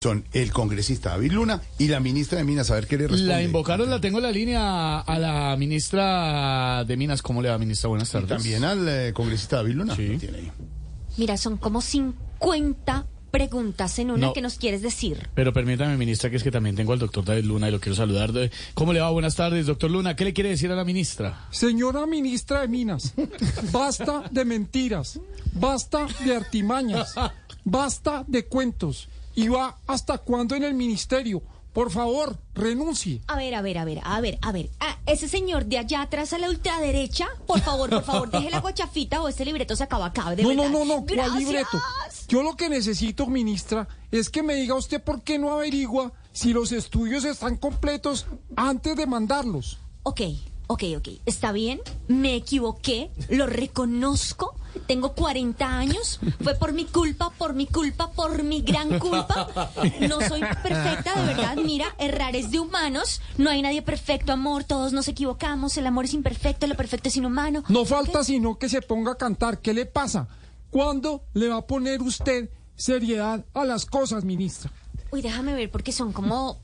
son el congresista David Luna y la ministra de Minas. A ver qué le responde. La invocaron, la tengo en la línea a la ministra de Minas. ¿Cómo le va, ministra? Buenas Y tardes. también al eh, congresista David Luna. Sí. Lo tiene ahí. Mira, son como 50 preguntas en una No. que nos quieres decir. Pero permítame, ministra, que es que también tengo al doctor David Luna y lo quiero saludar. De- ¿Cómo le va? Buenas tardes, doctor Luna. ¿Qué le quiere decir a la ministra? Señora ministra de Minas, basta de mentiras, basta de artimañas, basta de cuentos. ¿Y va hasta cuándo en el ministerio? Por favor, renuncie. A ver, a ver, a ver, a ver, a ver. Ah, ese señor de allá atrás a la ultraderecha, por favor, por favor, deje la guachafita o este libreto se acaba acá, de No, verdad. no, no, no, ¿cuál Gracias. libreto? Yo lo que necesito, ministra, es que me diga usted por qué no averigua si los estudios están completos antes de mandarlos. Ok, ok, ok. Está bien, me equivoqué, lo reconozco. Tengo 40 años, fue por mi culpa, por mi culpa, por mi gran culpa. No soy perfecta, de verdad. Mira, errar es de humanos. No hay nadie perfecto, amor. Todos nos equivocamos. El amor es imperfecto, lo perfecto es inhumano. No falta sino que se ponga a cantar. ¿Qué le pasa? ¿Cuándo le va a poner usted seriedad a las cosas, ministra? Uy, déjame ver porque son como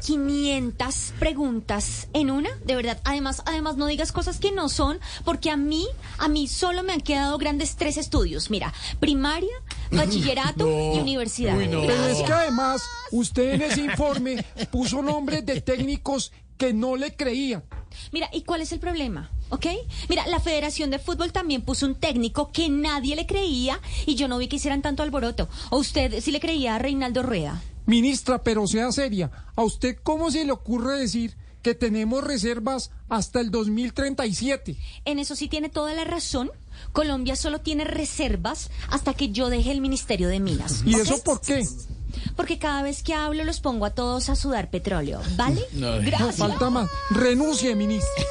500 preguntas en una, de verdad. Además, además no digas cosas que no son, porque a mí, a mí solo me han quedado grandes tres estudios. Mira, primaria, bachillerato No. y universidad. Uy, no. Pero es que además usted en ese informe puso nombres de técnicos que no le creían. Mira, ¿y cuál es el problema? ¿Ok? Mira, la Federación de Fútbol también puso un técnico que nadie le creía y yo no vi que hicieran tanto alboroto. ¿O usted sí le creía a Reinaldo Rueda? Ministra, pero sea seria, ¿a usted cómo se le ocurre decir que tenemos reservas hasta el 2037? En eso sí tiene toda la razón. Colombia solo tiene reservas hasta que yo deje el Ministerio de Minas. ¿Y eso por qué? Porque cada vez que hablo los pongo a todos a sudar petróleo, ¿vale? No, No Gracias. falta más. Renuncie, ministra.